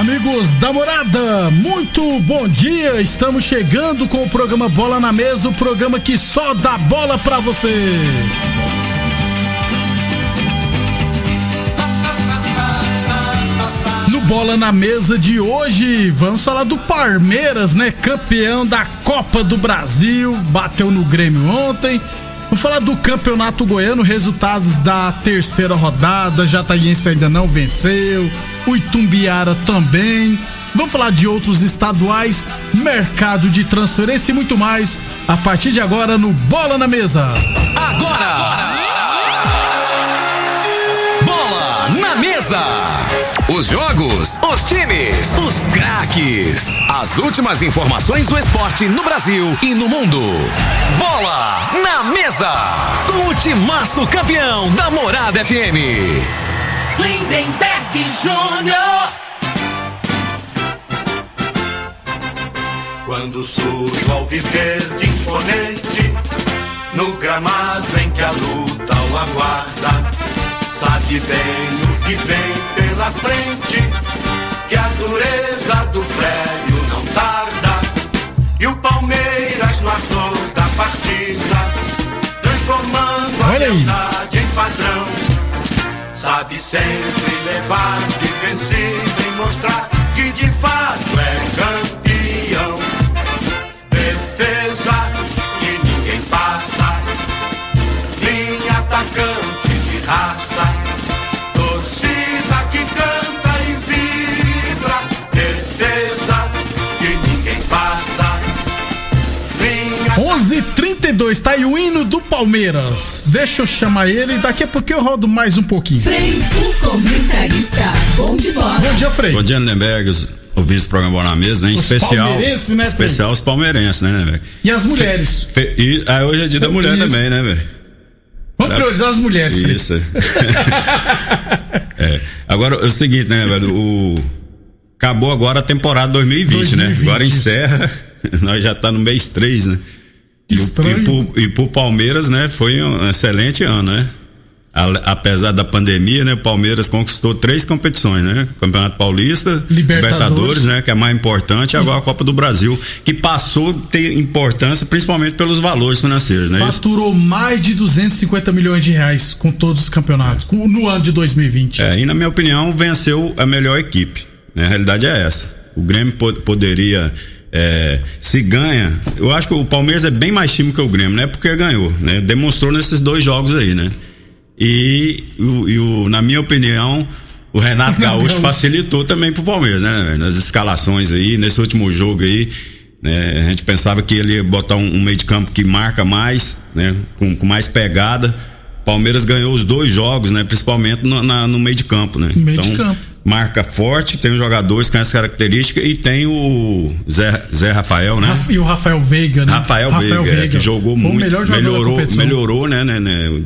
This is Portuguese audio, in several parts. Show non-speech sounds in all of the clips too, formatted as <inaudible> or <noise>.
Amigos da morada, muito bom dia. Estamos chegando com o programa Bola na Mesa o programa que só dá bola pra você. No Bola na Mesa de hoje, vamos falar do Palmeiras, né? Campeão da Copa do Brasil, bateu no Grêmio ontem. Vamos falar do Campeonato Goiano, resultados da terceira rodada. Jataiense ainda não venceu, o Itumbiara também. Vamos falar de outros estaduais, mercado de transferência e muito mais a partir de agora no Bola na Mesa. Agora! Bola na mesa! Os jogos, os times, os craques. As últimas informações do esporte no Brasil e no mundo. Bola na mesa! Com o timaço campeão da Morada FM. Lindenberg Júnior. Quando surge ao viver de imponente, no gramado em que a luta o aguarda, sabe bem o que vem pela frente, que a dureza do prédio não tarda, e o Palmeiras no ator da partida, transformando a Olha aí. lealdade em padrão, sabe sempre levar de vencido e mostrar que de fato é campeão. Defesa 11:32 tá aí o hino do Palmeiras. Deixa eu chamar ele, daqui a pouquinho eu rodo mais um pouquinho. Frei, o comentarista. Bom de bola. Bom dia, Frei. Bom dia, Lindenberg, os ouvintes do programa Bola na Mesa, né? Em Os especial. palmeirenses, né, Frei? Especial os palmeirenses, né, Lindenberg? E as mulheres? Fe- E ah, hoje é dia da mulher Isso. também, né, velho? Vamos priorizar as mulheres, Frei. Isso. <laughs> É. Agora, é o seguinte, né, velho? O... Acabou agora a temporada 2020, né? 2020. Agora encerra. <laughs> Nós já tá no mês 3, né? E, o- Estranho. e, pro, e pro Palmeiras, né? Foi um excelente ano, né? Ale- Apesar da pandemia, né? O Palmeiras conquistou três competições, né? Campeonato Paulista, Libertadores. né? Que é mais importante, e agora a Copa do Brasil, que passou a ter importância principalmente pelos valores financeiros, né? Faturou mais de 250 milhões de reais com todos os campeonatos, com- no ano de 2020. É, e na minha opinião, venceu a melhor equipe. Né? A realidade é essa. O Grêmio po- poderia. É, se ganha, eu acho que o Palmeiras é bem mais time que o Grêmio, não é porque ganhou, né? Demonstrou nesses dois jogos aí, né? E, o- e o- na minha opinião, o Renato <laughs> Gaúcho facilitou também pro Palmeiras, né? Nas escalações aí, nesse último jogo aí, né? A gente pensava que ele ia botar um, um meio de campo que marca mais, né? Com, com mais pegada. Palmeiras ganhou os dois jogos, né? Principalmente no, na- no meio de campo, né? Meio de campo. Marca forte, tem os jogadores com essa característica e tem o Zé, Zé Rafael, né? E o Rafael Veiga, né? Rafael, Veiga, é, que jogou Foi muito, o melhor melhorou, melhorou, né, né, né?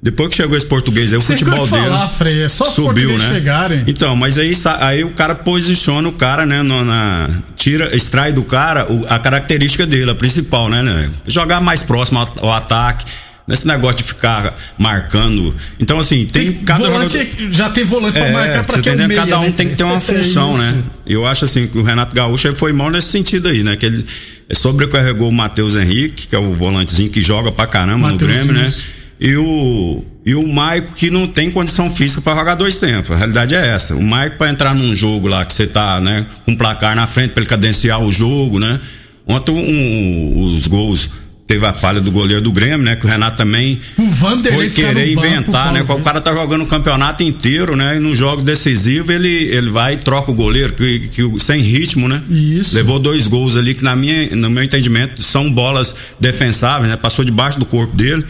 Depois que chegou esse português aí, o futebol te dele falar, Frei, é só subiu, né? chegarem. Então, mas aí, aí o cara posiciona o cara, né, na tira, extrai do cara o- a característica dele, a principal, né, né? Jogar mais próximo ao, ao ataque, nesse negócio de ficar marcando. Então, assim, tem, cada volante, jogador- já tem volante pra é, marcar pra que é meia, Cada um né, tem que ter uma? É função, isso. né? Eu acho assim que o Renato Gaúcho foi mal nesse sentido aí, né? Que ele sobrecarregou o Matheus Henrique, que é o volantezinho que joga pra caramba Matheus no Grêmio, né? E o, e o Maico que não tem condição física para jogar dois tempos. A realidade é essa. O Maico para entrar num jogo lá que você tá, né, com placar na frente para ele cadenciar o jogo, né? Ontem um, os gols teve a falha do goleiro do Grêmio, né? Que o Renato também O foi querer banco, inventar, Paulo, né? viu? O cara tá jogando o campeonato inteiro, né? E no jogo decisivo ele, ele vai e troca o goleiro, que, que sem ritmo, né? Isso. Levou dois gols ali que na minha, no meu entendimento são bolas defensáveis, né? Passou debaixo do corpo dele.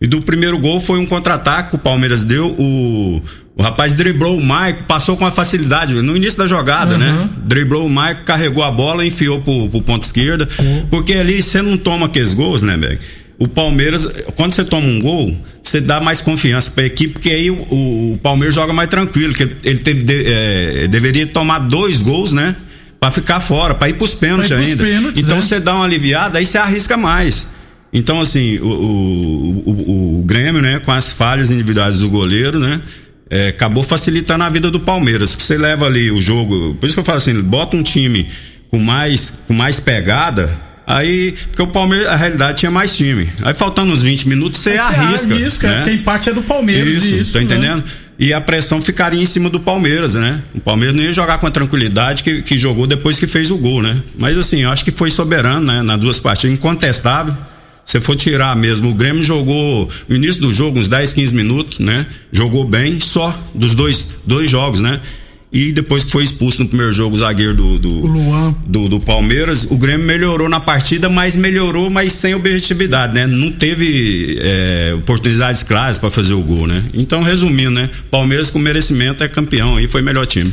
E do primeiro gol foi um contra-ataque que o Palmeiras deu. O, o rapaz driblou o Maico, passou com a facilidade no início da jogada, né? Driblou o Maico, carregou a bola, enfiou pro, pro ponto esquerda. Porque ali você não toma aqueles gols, né, Beg? O Palmeiras, quando você toma um gol, você dá mais confiança pra equipe, porque aí o, o- o Palmeiras joga mais tranquilo, que ele teve, de- é, deveria tomar dois gols, né? Pra ficar fora, pra ir pros pênaltis Pra ir pros ainda. pênaltis, então é. você dá uma aliviada, aí você arrisca mais. Então, assim, o, o, o- o Grêmio, né, com as falhas individuais do goleiro, né, é, acabou facilitando a vida do Palmeiras. Que você leva ali o jogo. Por isso que eu falo assim, bota um time com mais, com mais pegada. Aí, porque o Palmeiras, a realidade, tinha mais time. Aí faltando uns 20 minutos, você você arrisca. arrisca, né? empate é do Palmeiras. Isso, isso, tá né? entendendo? E a pressão ficaria em cima do Palmeiras, né? O Palmeiras não ia jogar com a tranquilidade que, que jogou depois que fez o gol, né? Mas assim, eu acho que foi soberano, né? Nas duas partidas, incontestável. Se for tirar mesmo, o Grêmio jogou no início do jogo, uns 10, 15 minutos, né? Jogou bem, só dos dois, dois jogos, né? E depois que foi expulso no primeiro jogo o zagueiro do, do, O do, do Palmeiras, o Grêmio melhorou na partida, mas melhorou, mas sem objetividade, né? Não teve é, oportunidades claras para fazer o gol, né? Então, resumindo, né? Palmeiras com merecimento é campeão e foi melhor time.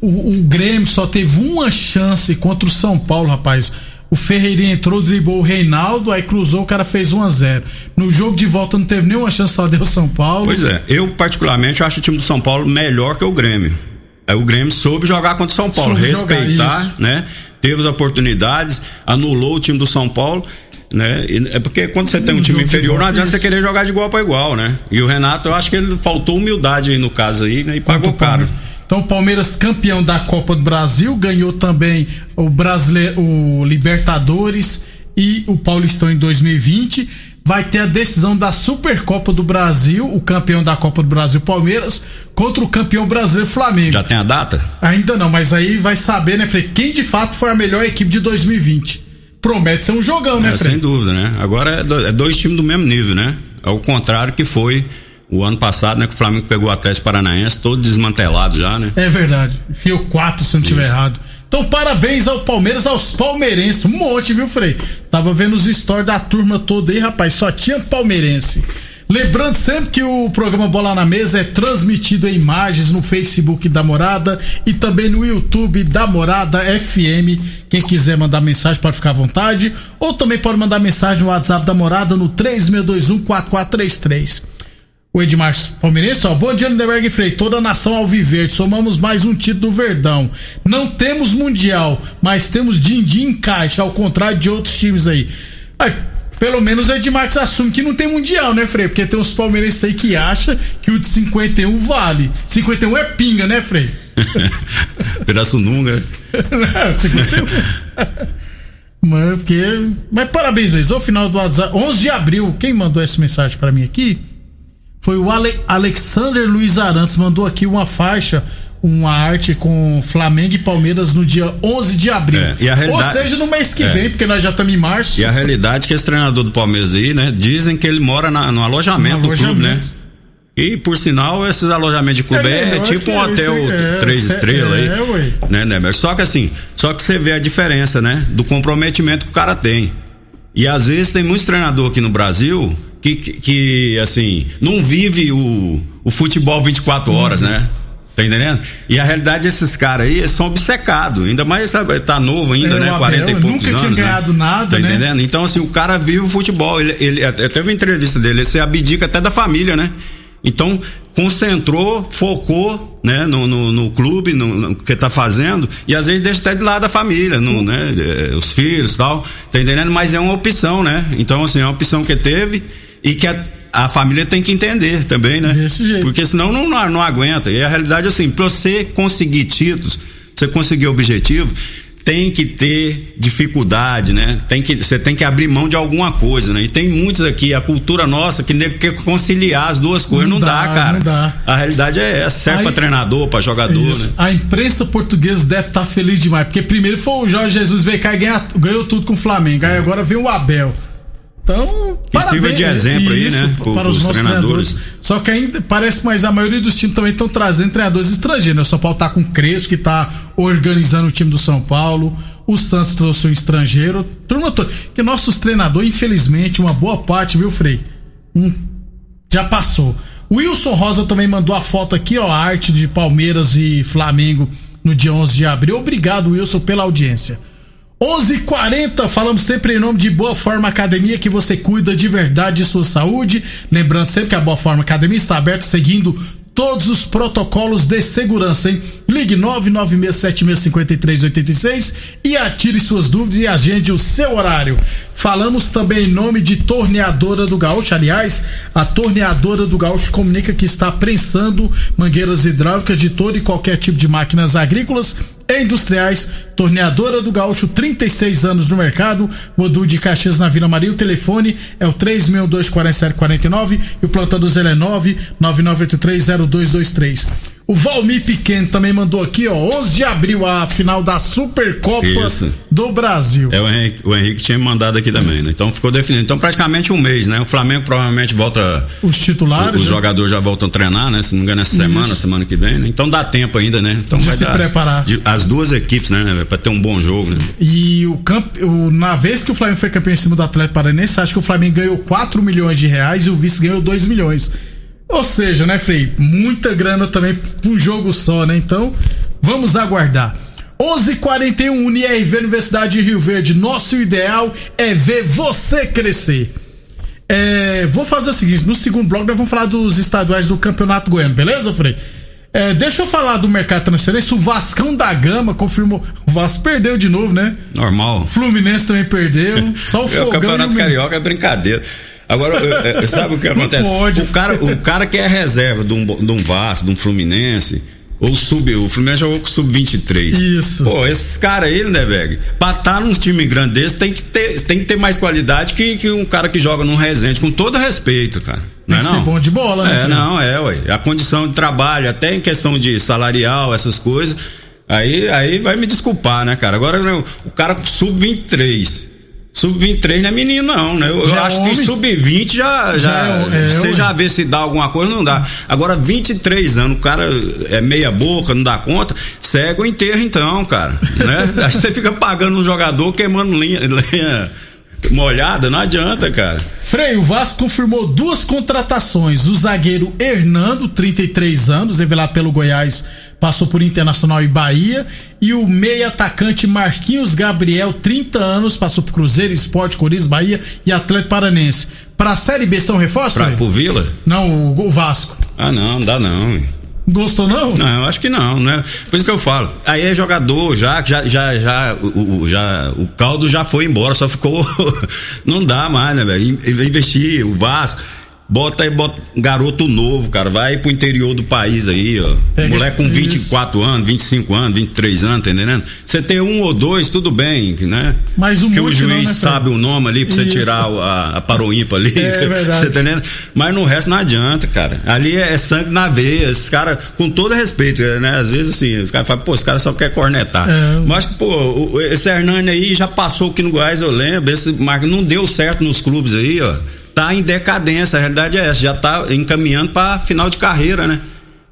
O, o Grêmio só teve uma chance contra o São Paulo, rapaz. O Ferreirinha entrou, driblou o Reinaldo, aí cruzou, o cara fez 1 a 0 No jogo de volta não teve nenhuma chance, só deu o São Paulo. Pois é, eu particularmente acho o time do São Paulo melhor que o Grêmio. Aí o Grêmio soube jogar contra o São Paulo, Soube respeitar, né? Teve as oportunidades, anulou o time do São Paulo. Né? É porque quando você tem um time inferior, não adianta você querer jogar de igual para igual, né? E o Renato, eu acho que ele faltou humildade aí no caso aí, né? E pagou caro. Então o Palmeiras campeão da Copa do Brasil, ganhou também o brasileiro, o Libertadores e o Paulistão em 2020. Vai ter a decisão da Supercopa do Brasil, o campeão da Copa do Brasil Palmeiras contra o campeão brasileiro Flamengo. Já tem a data? Ainda não, mas aí vai saber, né, Frei? Quem de fato foi a melhor equipe de 2020. Promete ser um jogão, né, É, Frei? sem dúvida, né? Agora é, é dois times do mesmo nível, né? É o contrário que foi o ano passado, né? Que o Flamengo pegou o Atlético Paranaense todo desmantelado já, né? É verdade. Fio 4, se eu não estiver errado. Então, parabéns ao Palmeiras, aos palmeirenses. Um monte, viu, Frei? Tava vendo os stories da turma toda aí, rapaz. Só tinha palmeirense. Lembrando sempre que o programa Bola na Mesa é transmitido em imagens no Facebook da Morada e também no YouTube da Morada FM. Quem quiser mandar mensagem pode ficar à vontade. Ou também pode mandar mensagem no WhatsApp da Morada no 36214433. O Edmar Palmeirense, ó, bom dia Lindenberg Frei, toda a nação alviverde, somamos mais um título do Verdão. Não temos mundial, mas temos din-din em caixa, ao contrário de outros times aí. Aí, pelo menos o Edmar assume que não tem mundial, né, Frei? Porque tem uns palmeirenses aí que acham que o de 51 vale. 51 é pinga, né, Frei? Pirassununga. 51. Mas, porque... Mas parabéns, Luiz. O final do WhatsApp, 11 de abril, quem mandou essa mensagem pra mim aqui? Foi o Ale Alexander Luiz Arantes, mandou aqui uma faixa, uma arte com Flamengo e Palmeiras no dia 11 de abril. É, e a realidade- Ou seja, no mês que É. vem, porque nós já estamos em março. E a realidade é que esse treinador do Palmeiras aí, né? Dizem que ele mora na- no alojamento No do clube, né? alojamento. E por sinal, esses alojamentos de clube é, é tipo um hotel é, três estrelas aí. é, ué. né, né? Só que assim, só que você vê a diferença, né? Do comprometimento que o cara tem. E às vezes tem muitos treinadores aqui no Brasil que, que, assim, não vive o, o futebol 24 horas, Uhum. né? Tá entendendo? E a realidade desses caras aí, são obcecados. Ainda mais, sabe, tá novo ainda, É, né? o 40 e Abel poucos nunca tinha anos. né? ganhado nada, tá né? entendendo? Então, assim, o cara vive o futebol. Ele, ele até teve uma entrevista dele, ele se abdica até da família, né? Então, concentrou, focou, né, no, no, no clube, no, no que tá fazendo, e às vezes deixa até de lado a família, no, né, eh, os filhos e tal, tá entendendo? Mas é uma opção, né? Então, assim, é uma opção que teve e que a, a família tem que entender também, né? Desse jeito. Porque senão não, não, não aguenta. E a realidade é assim, pra você conseguir títulos, você conseguir objetivo, tem que ter dificuldade, né? Tem que, você tem que abrir mão de alguma coisa, né? E tem muitos aqui, a cultura nossa, que quer conciliar as duas coisas. Não, Não dá, dá, cara. não dá. A realidade é essa. Serve Aí- pra treinador, pra jogador, Isso. né? A imprensa portuguesa deve estar feliz demais, porque primeiro foi o Jorge Jesus veio cá e ganha- ganhou tudo com o Flamengo. Aí agora vem o Abel. Então, Que sirva de exemplo aí, né, pro- para os nossos treinadores. treinadores. Só que ainda parece mais a maioria dos times também estão trazendo treinadores estrangeiros. né? O São Paulo tá com o Crespo, que tá organizando o time do São Paulo. O Santos trouxe um estrangeiro. Turma toda. Que nossos treinadores, infelizmente, uma boa parte, viu, Frei? Um já passou. O Wilson Rosa também mandou a foto aqui, ó, a arte de Palmeiras e Flamengo no dia 11 de abril. Obrigado, Wilson, pela audiência. 11:40 falamos sempre em nome de Boa Forma Academia, que você cuida de verdade de sua saúde. Lembrando sempre que a Boa Forma Academia está aberta seguindo todos os protocolos de segurança, hein? Ligue 996765386 e atire suas dúvidas e agende o seu horário. Falamos também em nome de Torneadora do Gaúcho. Aliás, a Torneadora do Gaúcho comunica que está prensando mangueiras hidráulicas de todo e qualquer tipo de máquinas agrícolas e industriais. Torneadora do Gaúcho, 36 anos no mercado. Modu de Caxias na Vila Maria. O telefone é o 3624749 e o plantão do Zé é 999830223. O Valmir Pequeno também mandou aqui, ó, 11 de abril, a final da Supercopa Isso. do Brasil. É o Henrique, o Henrique tinha mandado aqui também, né? Então ficou definido. Então praticamente um mês, né? O Flamengo provavelmente volta. Os titulares. Os né? jogadores já voltam a treinar, né? Se não me engano, essa semana, semana que vem, né? Então dá tempo ainda, né? Então De vai se dar. preparar. de- as duas equipes, né? Pra ter um bom jogo, né? E o camp... o- na vez que o Flamengo foi campeão em cima do Atlético Paranense, acho que o Flamengo ganhou 4 milhões de reais e o vice ganhou 2 milhões. Ou seja, né, Frei? Muita grana também pra um jogo só, né? Então, vamos aguardar. 11:41 UniRV Universidade de Rio Verde. Nosso ideal é ver você crescer. É, vou fazer o seguinte: no segundo bloco nós vamos falar dos estaduais do Campeonato Goiano, beleza, Frei? É, deixa eu falar do mercado de transferência. O Vascão da Gama confirmou. O Vasco perdeu de novo, né? Normal. O Fluminense também perdeu. Só o É, o Fogão. Campeonato e o Carioca é brincadeira. Agora, é, é, sabe o que <laughs> acontece? pode. O cara, o cara que é reserva de um, de um Vasco, de um Fluminense, ou sub, o Fluminense jogou com sub-23. Isso. Pô, esses caras aí, né, velho? Pra estar num time grande desse, tem que ter, tem que ter mais qualidade que, que um cara que joga num resente, com todo respeito, cara. Tem Não é que não? ser bom de bola, né? É, não, é, ué. A condição de trabalho, até em questão de salarial, essas coisas. Aí, aí vai me desculpar, né, cara? Agora, né, o cara com sub-23. Sub-23 não é menino, não, né? Eu, eu é acho homem? que sub-20 já. já, Já é- é, você ué. já vê se dá alguma coisa, não dá. Agora, 23 anos, o cara é meia boca, não dá conta, segue o enterro então, cara. Né? <laughs> Aí você fica pagando um jogador queimando linha, linha molhada, não adianta, cara. Frei, o Vasco confirmou duas contratações. O zagueiro Hernando, 33 anos, revelado pelo Goiás, passou por Internacional e Bahia. E o meia atacante Marquinhos Gabriel, 30 anos, passou por Cruzeiro, Esporte, Corinthians, Bahia e Atlético Paranense. Pra Série B são reforços? Pra, pro Vila? Não, o, o Vasco. Ah, não, não dá não. Gostou não? Não, acho que não, né? Por isso que eu falo. Aí é jogador, já, já, já, já, o, já, o caldo já foi embora, só ficou. <laughs> não dá mais, né, velho? In- Investir, o Vasco. Bota aí, bota garoto novo, cara. Vai pro interior do país aí, ó. Pega Moleque com esse- 24 anos, 25 anos, 23 anos, tá entendendo? Você ter um ou dois, tudo bem, né? Mas um que o juiz não, né, sabe o nome ali pra você Isso. tirar a, a paroímpa ali. É <laughs> verdade. Você tá entendendo? Mas no resto não adianta, cara. Ali é, é sangue na veia. Esses caras, com todo respeito, né? Às vezes assim, os caras falam, pô, esse cara só quer cornetar. É. Mas, pô, esse Hernani aí já passou aqui no Goiás, eu lembro. Esse Marco não deu certo nos clubes aí, ó. Tá em decadência, a realidade é essa. Já tá encaminhando pra final de carreira, né?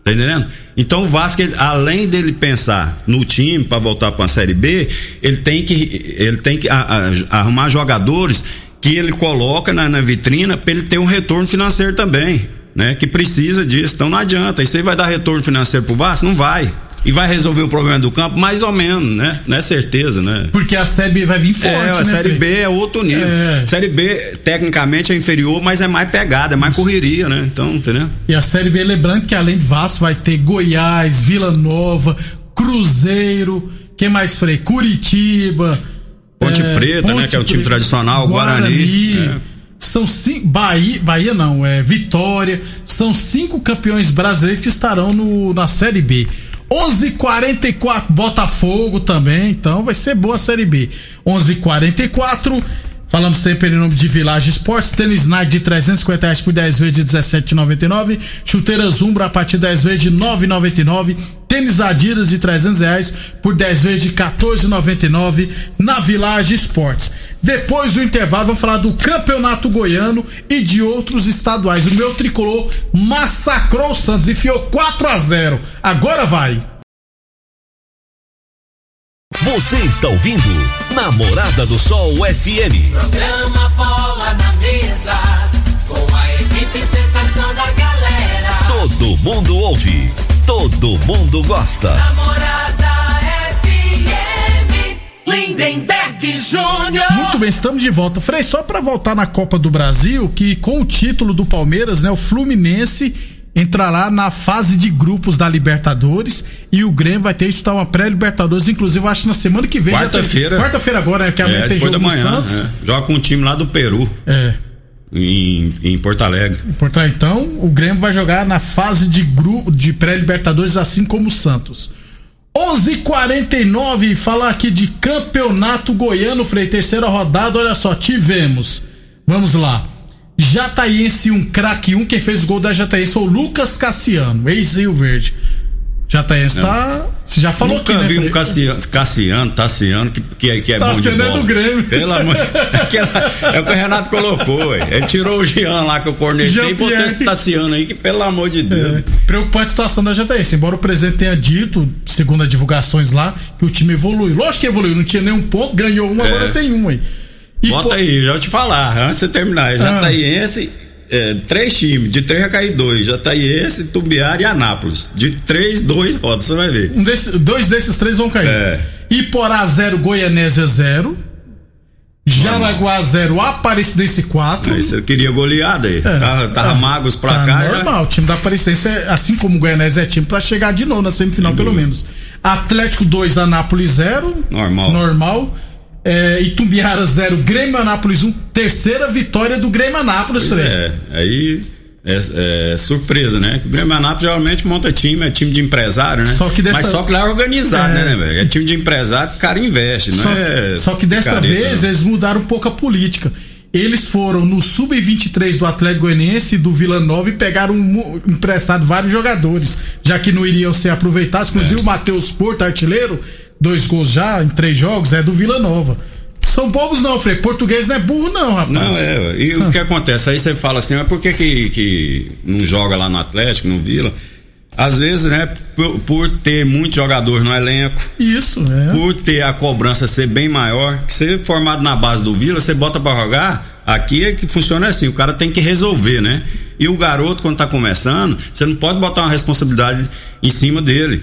Tá entendendo? Então o Vasco, além dele pensar no time para voltar para a Série B, ele tem que, ele tem que a- a- arrumar jogadores que ele coloca na, na vitrina para ele ter um retorno financeiro também, né? Que precisa disso. Então não adianta. Isso aí vai dar retorno financeiro pro Vasco? Não vai. E vai resolver o problema do campo? Mais ou menos, né? Não é certeza, né? Porque a Série B vai vir forte, É, a né, Série? B é outro nível. É. Série B, tecnicamente, é inferior, mas é mais pegada, é mais correria, né? Então, entendeu? E a Série B, lembrando que além de Vasco, vai ter Goiás, Vila Nova, Cruzeiro, quem mais, Frei? Curitiba. Ponte Preta, né, que é um time tradicional, Guarani, é. São cinco. Bahia, Bahia não, é Vitória. São cinco campeões brasileiros que estarão no, na Série B. 11:44 Botafogo também, então vai ser boa a Série B. 11:44 Falamos sempre em nome de Village Esportes, tênis Nike de 350 reais por 10 vezes de 17,99, chuteiras Umbra a partir de 10 vezes de 9,99, tênis Adidas de 300 reais por 10 vezes de 14,99 na Village Esportes. Depois do intervalo, vamos falar do Campeonato Goiano e de outros estaduais. O meu tricolor massacrou o Santos, enfiou 4 a 0 Agora vai! Você está ouvindo Namorada do Sol FM. Programa Bola na Mesa, com a equipe sensação da galera. Todo mundo ouve, todo mundo gosta. Namorada Lindenberg Júnior. Muito bem, estamos de volta. Frei, só para voltar na Copa do Brasil, que com o título do Palmeiras, né, o Fluminense entrará na fase de grupos da Libertadores e o Grêmio vai ter isso tá uma pré-Libertadores, inclusive acho na semana que vem. já tem- Quarta-feira. Quarta-feira agora, né, que amanhã É, tem jogo da do manhã. Santos. é. Joga com um time lá do Peru, É. em, em Porto Alegre. Então, o Grêmio vai jogar na fase de grupo de pré-libertadores, assim como o Santos. 11:49 falar aqui de campeonato goiano, Frei, terceira rodada, olha só, tivemos. Vamos lá. Jataiense 1, craque 1, quem fez o gol da Jataiense foi o Lucas Cassiano, ex-Rio Verde. Jataiense tá. Você já falou Nunca aqui, né, vi um? Cassiano, Cassiano Tassiano, que, que, é- que é bom de Tassiano é bola. do Grêmio. Pelo amor de <laughs> Aquela- É o que o Renato colocou, ué. Ele tirou o Jean lá que eu cornetei e botou esse Tassiano aí, que pelo amor de Deus. É, preocupante a situação da Jataiense. Embora o presidente tenha dito, segundo as divulgações lá, que o time evolui. Lógico que evoluiu, não tinha nenhum ponto, ganhou um, agora tem um aí. E Bota pô- aí, já vou te falar, antes de você terminar. Jataiense, é, três times, de três já caiu dois. Jataiense, Tumbiara e Anápolis. De três, dois rodas, você vai ver. um desse- dois desses três vão cair. É. Iporá 0, Goianésia 0. Jaraguá 0, Aparecidense 4. Aí você queria goleada aí. Tava, tava magos pra tá cá. já- normal, o time da Aparecidense, é, assim como o Goianésia é time pra chegar de novo na semifinal, Sem pelo menos. Atlético 2, Anápolis 0. Normal. Normal. É, Itumbiara 0, Grêmio Anápolis 1. Terceira vitória do Grêmio Anápolis, Pois é, aí é, é surpresa, né? O Grêmio Anápolis geralmente monta time, é time de empresário, né? Só que dessa- Mas só que lá é organizado, É. né, velho? É time de empresário que o cara investe, não Só, é. só que dessa picareta, vez não. eles mudaram um pouco a política. Eles foram no sub-23 do Atlético Goianiense e do Vila Nova e pegaram mu- emprestado vários jogadores, já que não iriam ser aproveitados. Inclusive o Matheus Porto, artilheiro, dois gols já em três jogos, é do Vila Nova. São bobos não, Frei. Português não é burro não, rapaz. Não, é. E o que acontece? Aí você fala assim, mas por que, que que não joga lá no Atlético, no Vila? Às vezes, né, por, por ter muito jogador no elenco, Isso, é. por ter a cobrança ser bem maior, que você formado na base do Vila, você bota pra jogar, aqui é que funciona assim, o cara tem que resolver, né? E o garoto, quando tá começando, você não pode botar uma responsabilidade em cima dele.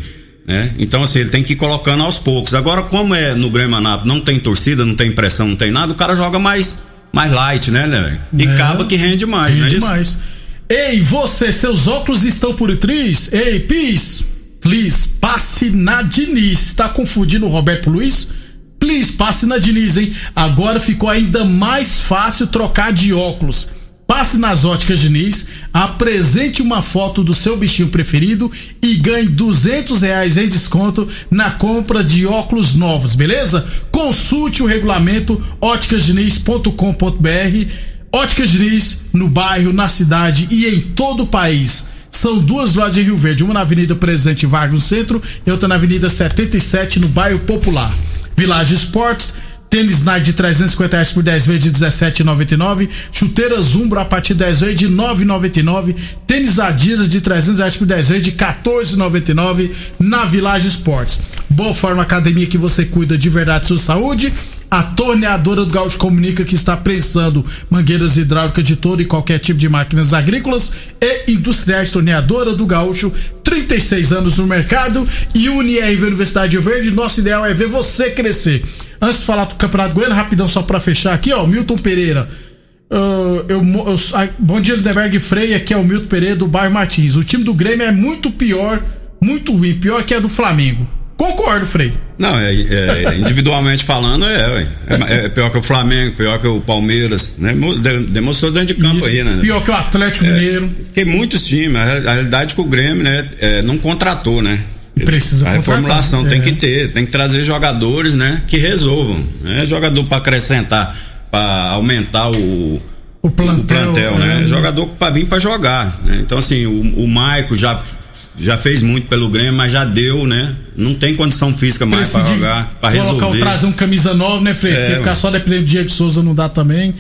Né? Então, assim, ele tem que ir colocando aos poucos. Agora, como é no Grêmio Anápolis, não tem torcida, não tem pressão, não tem nada, o cara joga mais, mais light, né, né? E É. acaba que rende mais, Rende né? Mais. Ei, você, seus óculos estão por três? Ei, Pis, please, passe na Diniz. Tá confundindo o Roberto Luiz? Please, passe na Diniz, hein? Agora ficou ainda mais fácil trocar de óculos. Passe nas óticas Diniz, apresente uma foto do seu bichinho preferido e ganhe 200 reais em desconto na compra de óculos novos, beleza? Consulte o regulamento óticasdiniz.com.br Óticas Diniz, no bairro, na cidade e em todo o país. São duas lojas em Rio Verde, uma na Avenida Presidente Vargas no centro e outra na Avenida 77 no bairro Popular. Village Esportes, tênis Nike de 350 reais por 10 vezes de 17,99, chuteiras Umbro a partir de 10 vezes de 9,99, tênis Adidas de 300 reais por 10 vezes de 14,99 na Village Esportes. Boa Forma Academia que você cuida de verdade sua saúde. A torneadora do Gaúcho comunica que está prensando mangueiras hidráulicas de todo e qualquer tipo de máquinas agrícolas e industriais. Torneadora do Gaúcho, 36 anos no mercado e UniRV Universidade Verde. Nosso ideal é ver você crescer. Antes de falar do Campeonato Goiano, rapidão só para fechar aqui, ó, Milton Pereira. Ah, eu, eu- ah, bom dia, Lindenberg Freire, aqui é o Milton Pereira do bairro Martins. O time do Grêmio é muito pior, muito ruim, pior que a do Flamengo. Concordo, Frei. Não, é, é, individualmente falando, é, ué. é, é pior que o Flamengo, pior que o Palmeiras, né? Mo- de- Demonstrou dentro de campo Isso. aí, né? Pior que o Atlético Mineiro. Porque muitos times, a, realidade é que o Grêmio, né, é, não contratou, né? Precisa A reformulação é. tem que ter, tem que trazer jogadores, né? Que resolvam. Não é jogador para acrescentar, para aumentar o, O plantel, o plantel, né? é. Jogador para vir para jogar. né? Então, assim, o, o Maico já, já fez muito pelo Grêmio, mas já deu, né? Não tem condição física mais para jogar, para colocar, resolver. trazer um camisa nova, né, Frei? É, Porque ficar só dependendo do Diego Souza não dá também.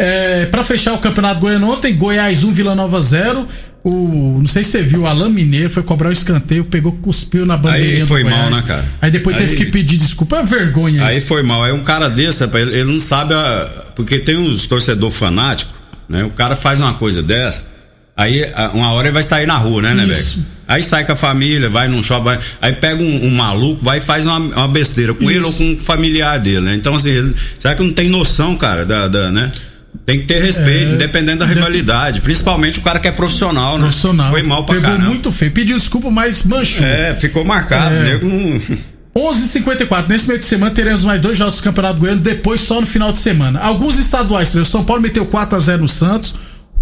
É, para fechar o Campeonato Goiano ontem, Goiás 1, Vila Nova 0. O, não sei se você viu, o Alain Mineiro foi cobrar o escanteio, pegou, cuspiu na bandeirinha Aí foi mal, né, cara? Aí depois teve Aí- que pedir desculpa. É vergonha Aí isso. foi mal. Aí um cara desse, rapaz, ele, não sabe a. Porque tem uns torcedor fanático, né? O cara faz uma coisa dessa, aí uma hora ele vai sair na rua, né, né, Isso. velho? Aí sai com a família, vai num shopping, vai- aí pega um, um maluco, vai e faz uma, uma besteira com ele ou com um familiar dele, né? Então, assim, ele, será que não tem noção, cara, da, da, né? Tem que ter respeito, É, independendo da rivalidade. Principalmente o cara que é profissional, né? Profissional. Foi mal pra Pegou caramba. muito feio. Pediu desculpa, mas manchou. É, ficou marcado. É. Nego não. <laughs> 11h54. Nesse meio de semana teremos mais dois jogos do Campeonato Goiano, depois só no final de semana. Alguns estaduais, o São Paulo meteu 4x0 no Santos.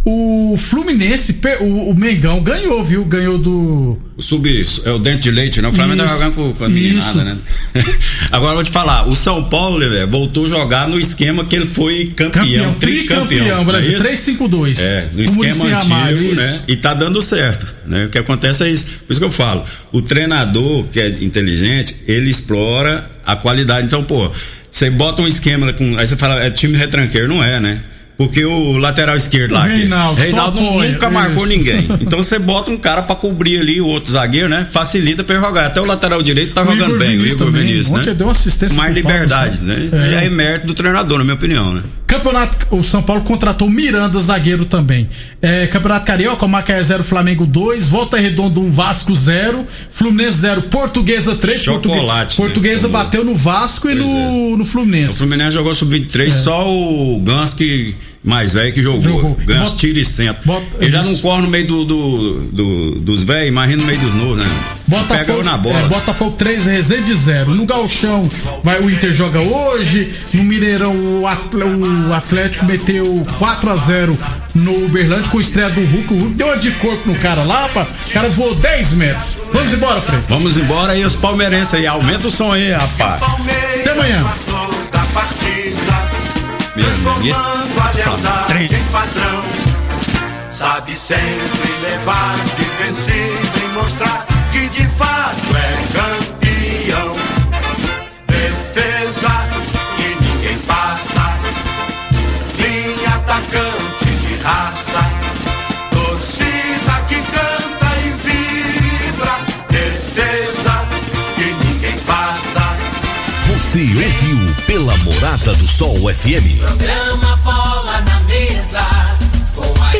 O Fluminense, o, o Mengão ganhou, viu? Ganhou do. Sub é o dente de leite, né? O Flamengo Isso. jogando com, a meninada, né? <laughs> Agora eu vou te falar, o São Paulo, velho, voltou a jogar no esquema que ele foi campeão, Campeão, tricampeão. tricampeão, é Brasil. isso? 352. É, no O esquema antigo, Ramalho, né? E tá dando certo, né? O que acontece é isso. Por isso que eu falo, o treinador que é inteligente, ele explora a qualidade. Então, pô, você bota um esquema com, aí você fala, é time retranqueiro, não é, né? Porque o lateral esquerdo lá, Reinaldo, Reinaldo apoia, nunca marcou isso. ninguém. Então você bota um cara pra cobrir ali o outro zagueiro, né? Facilita pra ele jogar. Até o lateral direito tá O jogando Igor bem, Vinícius o Igor também. Vinícius, Ontem né? deu assistência Mais Paulo liberdade, né? É. E aí é mérito do treinador, na minha opinião, né? Campeonato, o São Paulo contratou Miranda, zagueiro também. É, Campeonato Carioca, Macaé 0, Flamengo 2, Volta Redonda 1, Vasco 0, Fluminense 0, Portuguesa 3. Chocolate, né? Portuguesa bateu no Vasco e Pois no, no O Fluminense. Fluminense jogou sub-23, só o Gans que mais velho que jogou. Jogou. Gans Bota- tira e senta. bota- Ele já isso. não corre no meio do, do- do- dos velhos, imagina no meio dos novos, né? Pega Botafogo, na bola. é, Botafogo 3, Resende 0. No Galchão, vai, o Inter joga hoje. No Mineirão, o, Atlético meteu 4 a 0 no Uberlândia com a estreia do Hulk. O Hulk deu uma de corpo no cara lá, pá. O cara voou 10 metros. Vamos embora, Fred. Vamos embora aí, os palmeirenses aí. Aumenta o som aí, rapaz. Até amanhã. Transformando a lealdade em padrão. Sabe sempre levar defensivo e mostrar que de fato é campeão. Namorada do Sol FM. Programa Bola na Mesa